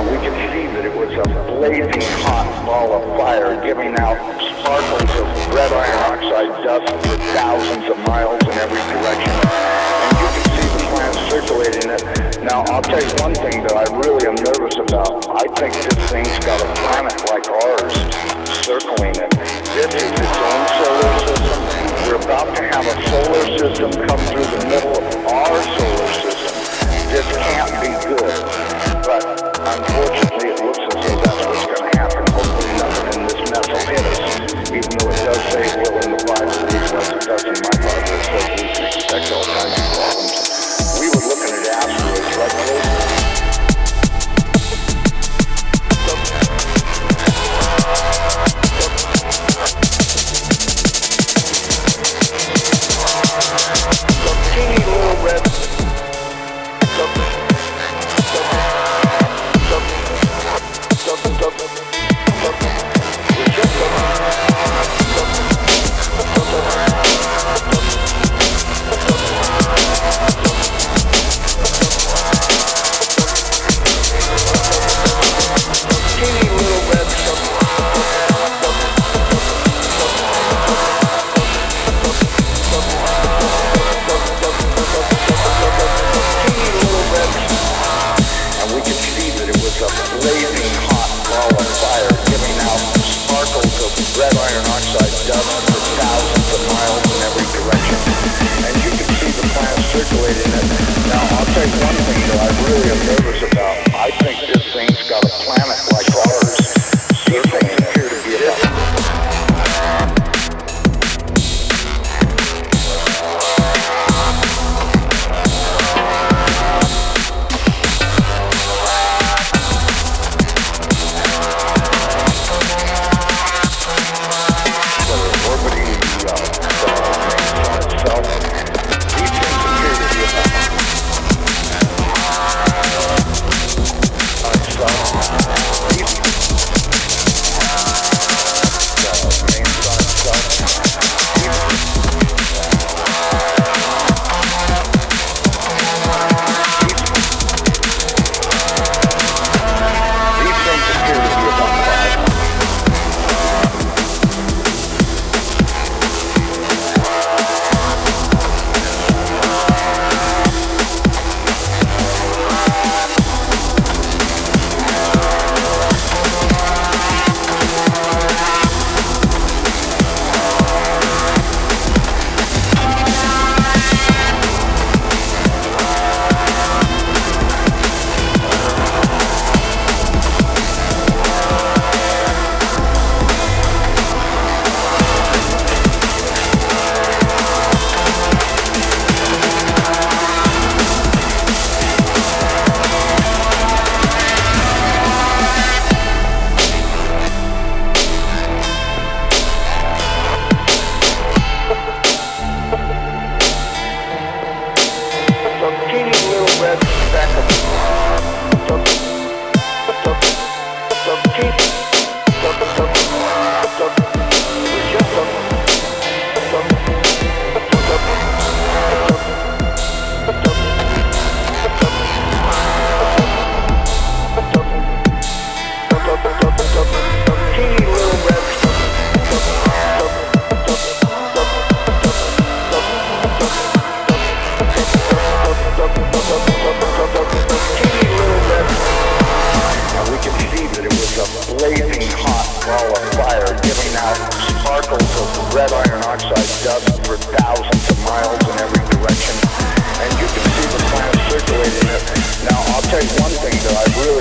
and we could see that it was a blazing hot ball of fire giving out sparkles of red iron oxide dust for thousands of miles in every direction. And you could see the plant circulating it. Now, I'll tell you one thing that I really am nervous about. I think this thing's got a planet like ours circling it. This is its own solar system. We're about to have a solar system come through the middle giving out sparkles of red iron oxide dust for thousands of miles in every direction. And you could see the plant circulating it. Now, I'll tell you one thing that I really am nervous about. I think this thing's got a planet ball of fire giving out sparkles of red iron oxide dust for thousands of miles in every direction. And you could see the plant circulating it. Now, I'll tell you one thing that I've really